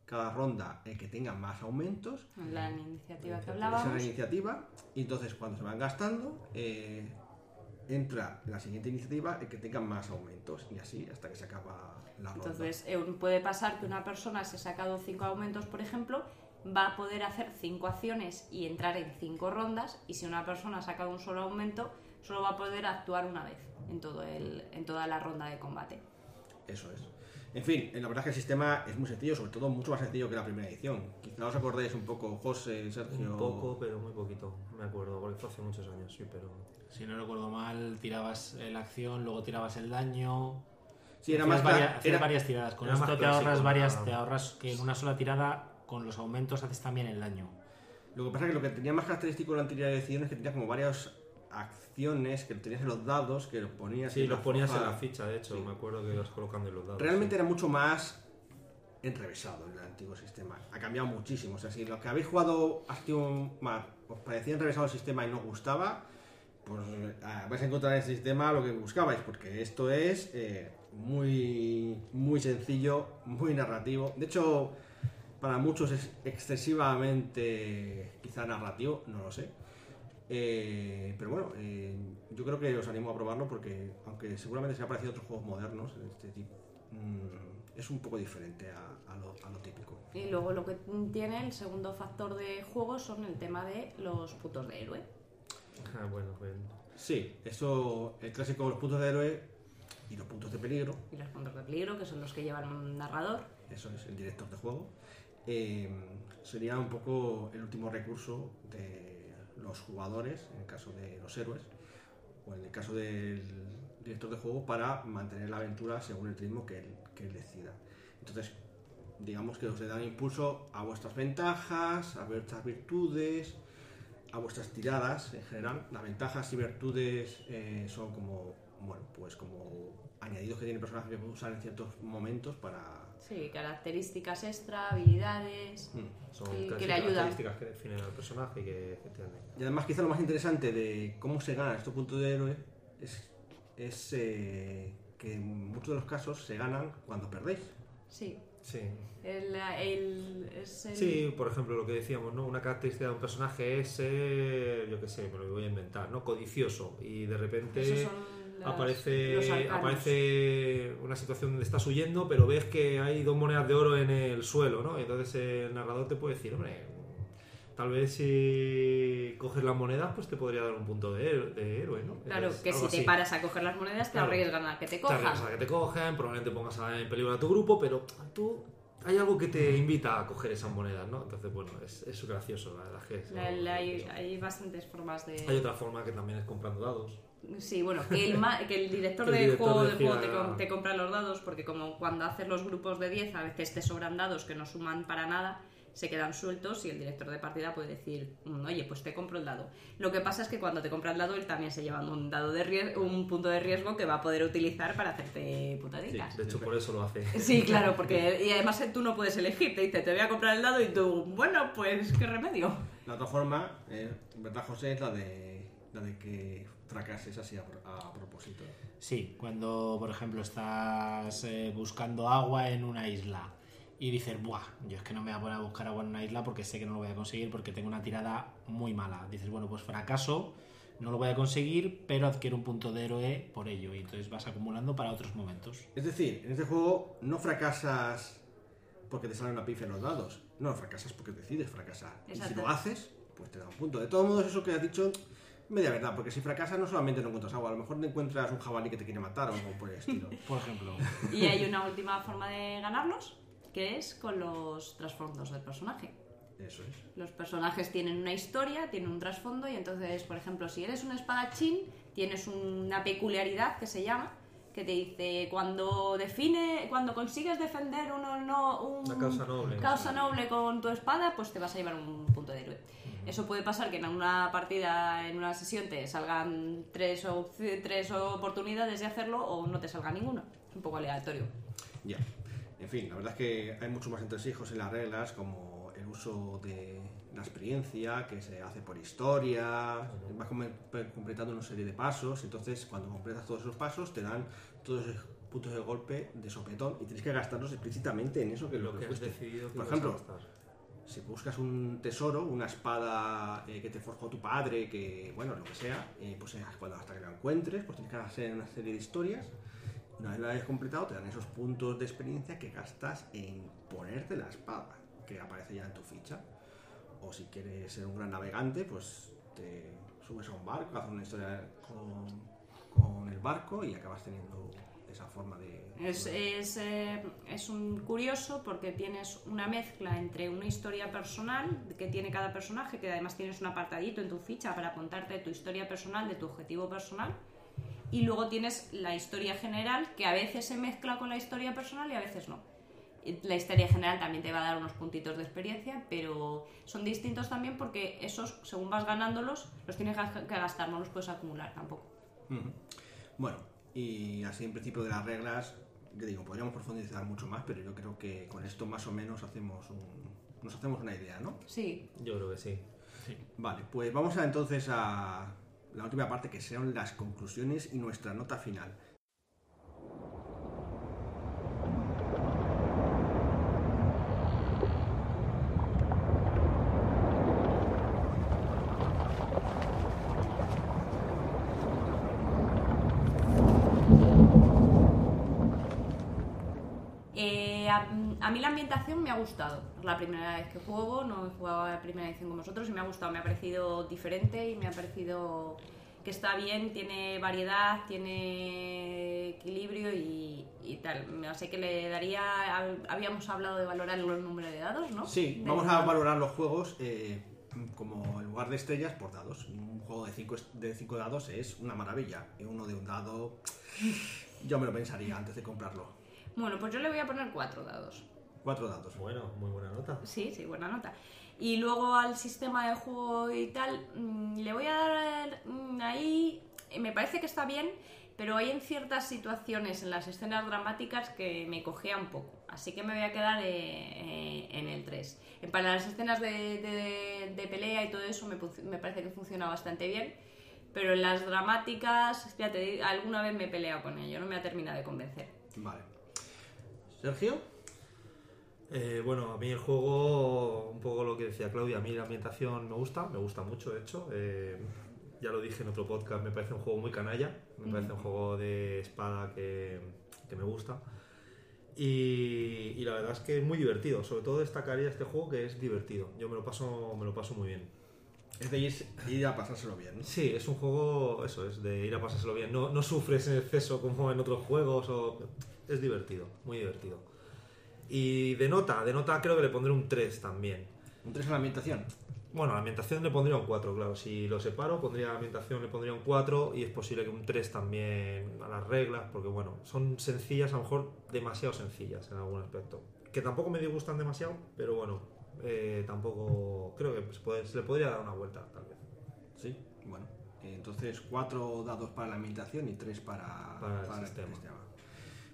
cada ronda el que tenga más aumentos, La iniciativa que esa es hablábamos. la iniciativa, y entonces cuando se van gastando, eh, entra la siguiente iniciativa el que tenga más aumentos, y así hasta que se acaba la ronda. Entonces, eh, puede pasar que una persona se ha sacado cinco aumentos, por ejemplo, va a poder hacer cinco acciones y entrar en cinco rondas, y si una persona ha sacado un solo aumento, solo va a poder actuar una vez en, todo el, en toda la ronda de combate. Eso es. En fin, la verdad es que el sistema es muy sencillo, sobre todo mucho más sencillo que la primera edición. Quizá os acordéis un poco, José, Sergio. Un poco, pero muy poquito. Me acuerdo, porque fue hace muchos años, sí, pero. Si no recuerdo mal, tirabas la acción, luego tirabas el daño. Sí, era más varia- cla- hacías era- varias tiradas. Con esto te ahorras varias, te ahorras que en una sola tirada con los aumentos haces también el daño. Lo que pasa es que lo que tenía más característico de la anterior edición es que tenía como varias acciones que tenías en los dados, que los ponías Sí, en los la ponías en la ficha, de hecho, me acuerdo que ibas colocando en los dados. Realmente sí. era mucho más enrevesado en el antiguo sistema. Ha cambiado muchísimo. O sea, si lo que habéis jugado un, más, os parecía enrevesado el sistema y no os gustaba, pues ah, vais a encontrar en el sistema lo que buscabais, porque esto es eh, muy, muy sencillo, muy narrativo. De hecho, para muchos es excesivamente quizá narrativo, no lo sé. Eh, pero bueno, eh, yo creo que os animo a probarlo porque, aunque seguramente se ha parecido a otros juegos modernos, este tipo, mm, es un poco diferente a, a lo, a lo típico. Y luego lo que tiene el segundo factor de juego son el tema de los puntos de héroe. Ah, bueno, pues. Sí, eso, el clásico de los puntos de héroe y los puntos de peligro, Y los puntos de peligro, que son los que llevan un narrador. eso es el director de juego, eh, sería un poco el último recurso de los jugadores, en el caso de los héroes, o en el caso del director de juego, para mantener la aventura según el ritmo que él, que él decida. Entonces, digamos que os le dan impulso a vuestras ventajas, a vuestras virtudes, a vuestras tiradas en general. Las ventajas y virtudes eh, son como, bueno, pues como añadidos que tiene el personaje que puede usar en ciertos momentos para... Sí, características extra, habilidades. Mm. Son Que- le ayudan. características que definen al personaje y que efectivamente. Y además quizá lo más interesante de cómo se ganan estos puntos de héroe es, es, eh, que en muchos de los casos se ganan cuando perdéis. Sí. Sí. El, el- es el- Sí, por ejemplo, lo que decíamos, ¿no? Una característica de un personaje es ser, yo qué sé, me lo voy a inventar, ¿no? Codicioso. Y de repente esos son las- aparece, aparece una situación donde estás huyendo, pero ves que hay dos monedas de oro en el suelo, ¿no? Entonces el narrador te puede decir, hombre, tal vez si coges las monedas, pues te podría dar un punto de, héroe- de héroe, ¿no? Claro, Entonces, que si te paras a coger las monedas te Claro. arriesgan a que te Te cojan. arriesgas a que te cogen, probablemente pongas en peligro a tu grupo, pero tú hay algo que te invita a coger esas monedas, ¿no? Entonces, bueno, es, es gracioso, la verdad es que es La- algo la- hay, hay bastantes formas de... Hay otra forma que también es comprando dados. Sí, bueno, que el, ma- que el director [LAUGHS] del director juego, del decida- juego te, com- te compra los dados, porque como cuando haces los grupos de 10 a veces te sobran dados que no suman para nada, se quedan sueltos y el director de partida puede decir, "Mm, oye, pues te compro el dado. Lo que pasa es que cuando te compra el dado, él también se lleva un dado de ries- un punto de riesgo que va a poder utilizar para hacerte Sí, putadicas. de hecho, por eso lo hace. [LAUGHS] Sí, claro, [LAUGHS] porque y además tú no puedes elegir, te dice, te voy a comprar el dado y tú, bueno, pues qué remedio. La otra forma, eh, en verdad, José, es la de, la de que fracases así a, pro- a propósito. Sí, cuando, por ejemplo, estás eh, buscando agua en una isla y dices, buah, yo es que no me voy a poner a buscar agua en una isla porque sé que no lo voy a conseguir porque tengo una tirada muy mala. Dices, bueno, pues fracaso, no lo voy a conseguir, pero adquiero un punto de héroe por ello y entonces vas acumulando para otros momentos. Es decir, en este juego no fracasas porque te sale una pifia en los dados. No, fracasas porque decides fracasar. Y si lo haces, pues te da un punto. De todos modos, eso que has dicho, media verdad, porque si fracasas no solamente no encuentras agua, a lo mejor te encuentras un jabalí que te quiere matar o algo por el estilo. [LAUGHS] Por ejemplo, Y hay una última forma de ganarlos, que es con los trasfondos del personaje. Eso es. Los personajes tienen una historia, tienen un trasfondo y entonces, por ejemplo, si eres un espadachín, tienes una peculiaridad que se llama, que te dice cuando define, cuando consigues defender uno, no, un- Una causa noble. causa noble con tu espada, pues te vas a llevar un punto de héroe. Eso puede pasar que en una partida, en una sesión, te salgan tres, o, tres oportunidades de hacerlo o no te salga ninguna. Es un poco aleatorio. Ya. En fin, la verdad es que hay muchos más entresijos en las reglas, como el uso de la experiencia, que se hace por historia, vas completando una serie de pasos, entonces cuando completas todos esos pasos te dan todos esos puntos de golpe de sopetón y tienes que gastarlos explícitamente en eso que es Lo lo que que has fuiste. decidido que Por vas a ejemplo, gastar. Si buscas un tesoro, una espada eh, que te forjó tu padre, que bueno, lo que sea, eh, pues cuando hasta que la encuentres, pues tienes que hacer una serie de historias. Una vez la hayas completado, te dan esos puntos de experiencia que gastas en ponerte la espada, que aparece ya en tu ficha. O si quieres ser un gran navegante, pues te subes a un barco, haces una historia con, con el barco y acabas teniendo esa forma de... Es, es, eh, es un curioso porque tienes una mezcla entre una historia personal que tiene cada personaje, que además tienes un apartadito en tu ficha para contarte tu historia personal, de tu objetivo personal, y luego tienes la historia general que a veces se mezcla con la historia personal y a veces no. La historia general también te va a dar unos puntitos de experiencia, pero son distintos también porque esos, según vas ganándolos, los tienes que gastar, no los puedes acumular tampoco. Bueno, y así en principio de las reglas, que digo, podríamos profundizar mucho más, pero yo creo que con esto más o menos hacemos un- nos hacemos una idea, ¿no? Sí, Yo creo que sí. Vale, pues vamos a entonces a la última parte que son las conclusiones y nuestra nota final. Eh, a, mí la ambientación me ha gustado. Es la primera vez que juego, no he jugado a la primera edición con vosotros y me ha gustado. Me ha parecido diferente y me ha parecido que está bien, tiene variedad, tiene equilibrio y, y tal. Así que le daría. Habíamos hablado de valorar el número de dados, ¿no? Sí, De- vamos a valorar los juegos eh, como en lugar de estrellas por dados. Un juego de 5 de cinco dados es una maravilla. Y uno de un dado, yo me lo pensaría antes de comprarlo. Bueno, pues yo le voy a poner cuatro dados. Cuatro dados. Bueno, muy buena nota. Sí, sí, buena nota. Y luego al sistema de juego y tal, mm, le voy a dar mm, ahí, eh, me parece que está bien, pero hay en ciertas situaciones en las escenas dramáticas que me cogea un poco. Así que me voy a quedar eh, eh, en el 3. Para las escenas de, de- de pelea y todo eso me, me parece que funciona bastante bien. Pero en las dramáticas, ya te digo, alguna vez me he peleado con ello, no me ha terminado de convencer. Vale. Sergio, Eh, bueno, a mí el juego, un poco lo que decía Claudia, a mí la ambientación me gusta, me gusta mucho, de hecho. Eh, ya lo dije en otro podcast, me parece un juego muy canalla, me parece un juego de espada que, que me gusta. Y, y la verdad es que es muy divertido, sobre todo destacaría este juego que es divertido. Yo me lo paso, me lo paso muy bien. es de ir, ir a pasárselo bien. ¿no? Sí, es un juego, eso es, de ir a pasárselo bien. No, no sufres en exceso como en otros juegos, o... es divertido, muy divertido. Y de nota, de nota creo que le pondré un 3 también. Un 3 en la ambientación. Bueno, a la ambientación le pondría un 4, claro. Si lo separo, pondría a la ambientación, le pondría un 4 y es posible que un 3 también a las reglas, porque bueno, son sencillas, a lo mejor demasiado sencillas en algún aspecto. Que tampoco me disgustan demasiado, pero bueno, eh, tampoco creo que se, puede- se le podría dar una vuelta, tal vez. Sí, bueno. Entonces, cuatro dados para la ambientación y tres para, Para el sistema.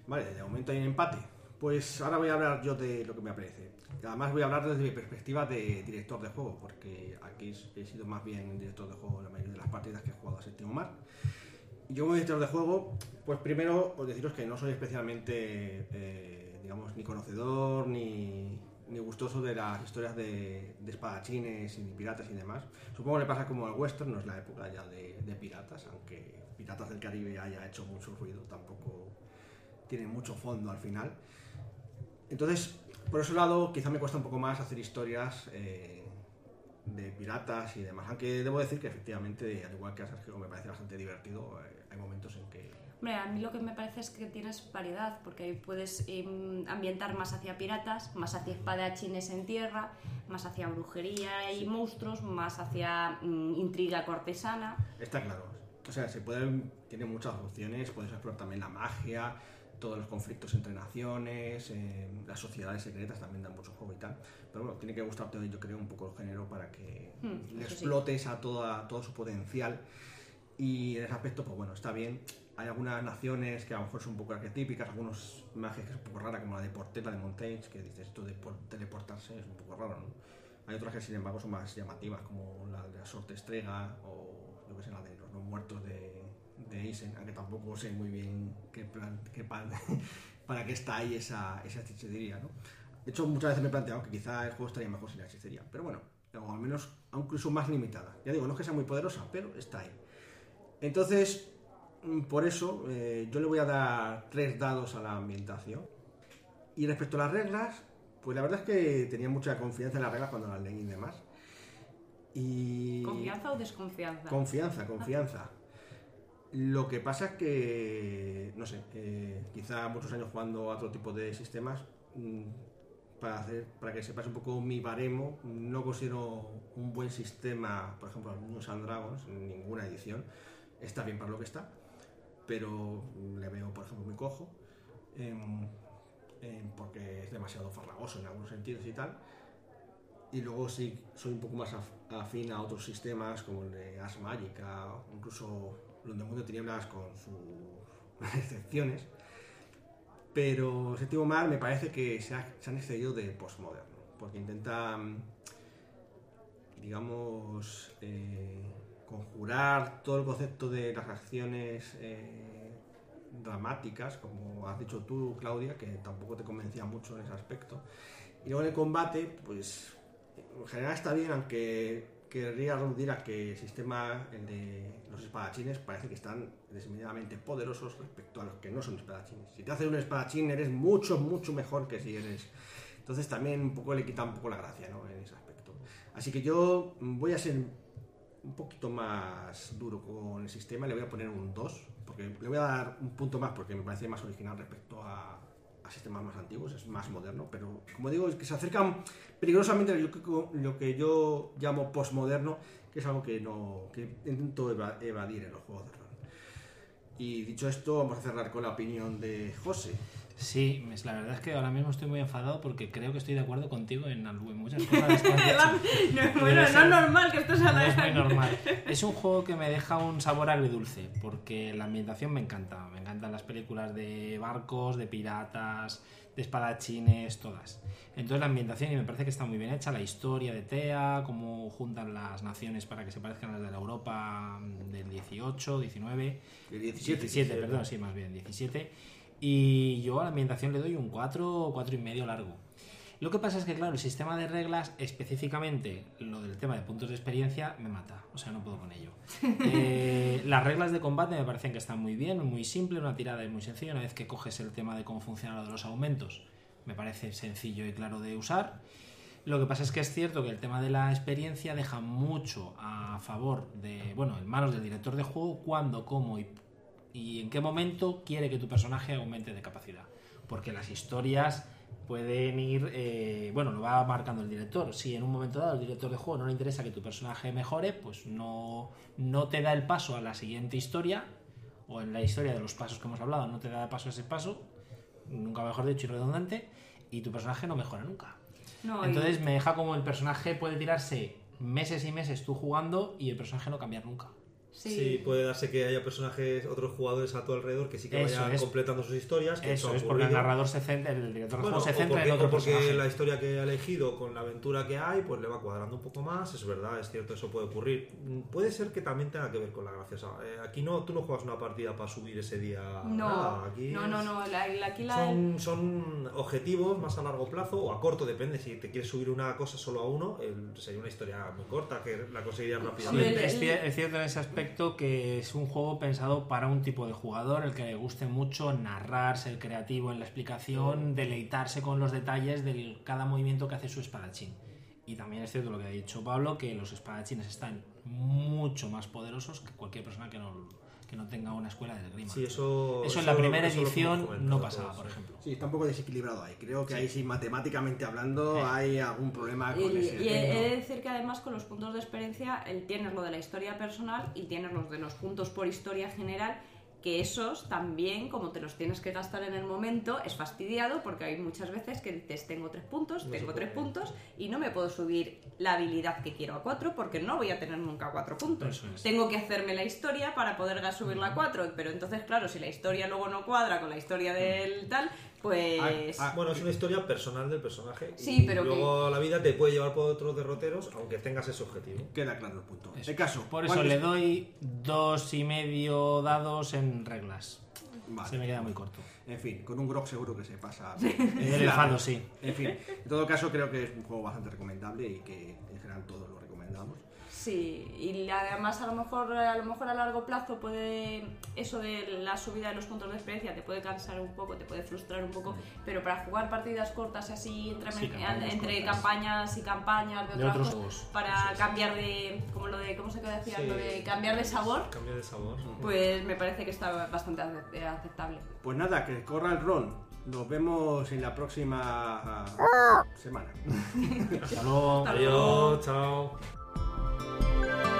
Vale, de momento hay un empate. Pues ahora voy a hablar yo de lo que me aparece. Además voy a hablar desde mi perspectiva de director de juego, porque aquí he sido más bien director de juego la mayoría de las partidas que he jugado a Séptimo Mar. Yo como director de juego, pues primero os deciros que no soy especialmente, eh, digamos, ni conocedor ni, ni gustoso de las historias de, de espadachines y piratas y demás. Supongo que le pasa como al western, no es la época ya de, de piratas, aunque Piratas del Caribe haya hecho mucho ruido, tampoco tiene mucho fondo al final. Entonces, por ese lado, quizá me cuesta un poco más hacer historias eh, de piratas y demás. Aunque debo decir que efectivamente, al igual que a Sergio, me parece bastante divertido. eh, hay momentos en que. Hombre, a mí lo que me parece es que tienes variedad, porque ahí puedes em, ambientar más hacia piratas, más hacia espadachines en tierra, más hacia brujería y monstruos, más hacia mm, intriga cortesana. Está claro. O sea, se pueden. Tiene muchas opciones. Puedes explorar también la magia, todos los conflictos entre naciones, eh, las sociedades secretas también dan mucho juego y tal. Pero bueno, tiene que gustarte, yo creo, un poco el género para que Hmm, le eso sí. explotes a toda, todo su potencial. Y en ese aspecto, pues bueno, está bien. Hay algunas naciones que a lo mejor son un poco arquetípicas, algunos magias que es un poco rara, como la de Portela de Montaigne, que dices esto de por- teleportarse es un poco raro, ¿no? Hay otras que sin embargo son más llamativas, como la de la Sorte Estrega o yo que sé, la de los no muertos de, de Eisen, aunque tampoco sé muy bien qué plan, qué pan- [LAUGHS] para qué está ahí esa, esa hechicería, ¿no? De hecho, muchas veces me he planteado que quizá el juego estaría mejor sin la hechicería, pero bueno, o al menos incluso más limitada. Ya digo, no es que sea muy poderosa, pero está ahí. Entonces, mm, por eso eh, yo le voy a dar tres dados a la ambientación. Y respecto a las reglas, pues la verdad es que tenía mucha confianza en las reglas cuando las leí y demás. Y... ¿Confianza o desconfianza? Confianza, confianza. Lo que pasa es que, no sé, eh, quizá muchos años jugando a otro tipo de sistemas, mm, para, hacer, para que sepas un poco mi baremo, no considero un buen sistema, por ejemplo, Dungeons and Dragons, ninguna edición. Está bien para lo que está, pero le veo, por ejemplo, muy cojo, em, em, porque es demasiado farragoso en algunos sentidos y tal. Y luego sí soy un poco más af- afín a otros sistemas como el de Ars incluso Mundo Tinieblas con sus [LAUGHS] excepciones. Pero Séptimo Mar me parece que se, ha- se han excedido de postmoderno, porque intentan, digamos, eh, conjurar todo el concepto de las acciones eh, dramáticas, como has dicho tú, Claudia, que tampoco te convencía mucho en ese aspecto. Y luego en el combate, pues en general está bien, aunque querría aludir a que el sistema de los espadachines parece que están desmedidamente poderosos respecto a los que no son espadachines. Si te haces un espadachín eres mucho, mucho mejor que si eres... Entonces también un poco le quita un poco la gracia ¿no? en ese aspecto. Así que yo voy a ser un poquito más duro con el sistema, le voy a poner un 2, porque le voy a dar un punto más porque me parece más original respecto a, sistemas más antiguos, es más moderno, pero como digo, es que se acercan peligrosamente a lo que, yo llamo postmoderno, que es algo que no que intento eva- evadir en los juegos de rol. Y dicho esto, vamos a cerrar con la opinión de José. Sí, la verdad es que ahora mismo estoy muy enfadado porque creo que estoy de acuerdo contigo en, muchas cosas dicho. [LAUGHS] no, bueno, no es normal que esto sea No es muy normal. [LAUGHS] Es un juego que me deja un sabor agridulce, porque la ambientación me encanta. Me encantan las películas de barcos, de piratas, de espadachines, todas. Entonces la ambientación y me parece que está muy bien hecha, la historia de Tea, cómo juntan las naciones para que se parezcan a las de la Europa del 18, 19, El 17. 17, perdón, sí, más bien, 17. Y yo a la ambientación le doy un 4 o 4 y medio largo. Lo que pasa es que, claro, el sistema de reglas, específicamente lo del tema de puntos de experiencia, me mata. O sea, no puedo con ello. [LAUGHS] Eh, las reglas de combate me parecen que están muy bien, muy simple, una tirada es muy sencilla. Una vez que coges el tema de cómo funciona lo de los aumentos, me parece sencillo y claro de usar. Lo que pasa es que es cierto que el tema de la experiencia deja mucho a favor de, bueno, en manos del director de juego, cuándo, cómo y, y en qué momento quiere que tu personaje aumente de capacidad. Porque las historias pueden ir, eh, bueno, lo va marcando el director. Si en un momento dado el director de juego no le interesa que tu personaje mejore, pues no, no te da el paso a la siguiente historia, o en la historia de los pasos que hemos hablado, no te da el paso a ese paso, nunca mejor dicho y redundante, y tu personaje no mejora nunca. No, y- Entonces me deja como el personaje puede tirarse meses y meses tú jugando y el personaje no cambiar nunca. Sí. Sí, puede darse que haya personajes, otros jugadores a tu alrededor que sí que Eso vayan es. completando sus historias. Que Eso es porque el narrador se centra, el director Bueno, juego se o centra porque, en otro o porque personaje. la historia que ha elegido con la aventura que hay, pues le va cuadrando un poco más. Es verdad, es cierto, eso puede ocurrir. Mm, Puede ser que también tenga que ver con la gracia. eh, aquí no, tú no juegas una partida para subir ese día. No, nada, aquí no, no, no, la, la- aquí la... Son, son objetivos más a largo plazo o a corto, depende. Si te quieres subir una cosa solo a uno, el- sería una historia muy corta que la conseguirías Sí, rápidamente. Es, el- cier- es cierto en ese aspecto que es un juego pensado para un tipo de jugador, el que le guste mucho narrar, ser creativo en la explicación, deleitarse con los detalles de cada movimiento que hace su espadachín. Y también es cierto lo que ha dicho Pablo, que los espadachines están mucho más poderosos que cualquier persona que no, que no tenga una escuela de esgrima. Sí, eso, Eso en la primera eso lo edición no pasaba, por ejemplo. Sí, está un poco desequilibrado ahí. Creo que ahí sí, matemáticamente hablando, Sí. hay algún problema Y, con ese y he, de decir que además con los puntos de experiencia el tienes lo de la historia personal y tienes los de los puntos por historia general que esos también, como te los tienes que gastar en el momento, es fastidiado porque hay muchas veces que dices, tengo tres puntos, No tengo tres puntos y no me puedo subir la habilidad que quiero a cuatro porque no voy a tener nunca cuatro puntos. Es. Tengo que hacerme la historia para poder subirla a cuatro, pero entonces, claro, si la historia luego no cuadra con la historia del tal, pues... Ah, Bueno, es una historia personal del personaje. Sí, y pero luego la vida te puede llevar por otros derroteros, aunque tengas ese objetivo. Queda claro el punto. Eso. El caso. Por eso ¿cuántos- le doy dos y medio dados en reglas. Vale. Se me queda muy corto. En fin, con un grog seguro que se pasa. [LAUGHS] El enfado, sí. En fin, en todo caso creo que es un juego bastante recomendable y que en general todos lo recomendamos. Sí, y además a lo mejor a lo mejor a largo plazo puede eso de la subida de los puntos de experiencia te puede cansar un poco, te puede frustrar un poco, pero para jugar partidas cortas así entre, Sí, campañas entre cortas. campañas y campañas de, De otras otros cosas, juegos. para cambiar de como lo de cómo se decía Sí. lo de cambiar de sabor, Cambio de sabor. pues me parece que está bastante ace- aceptable. Pues nada, que corra el ron. Nos vemos en la próxima ah, semana. [LAUGHS] Hasta [LAUGHS] luego. Adiós, chao. Música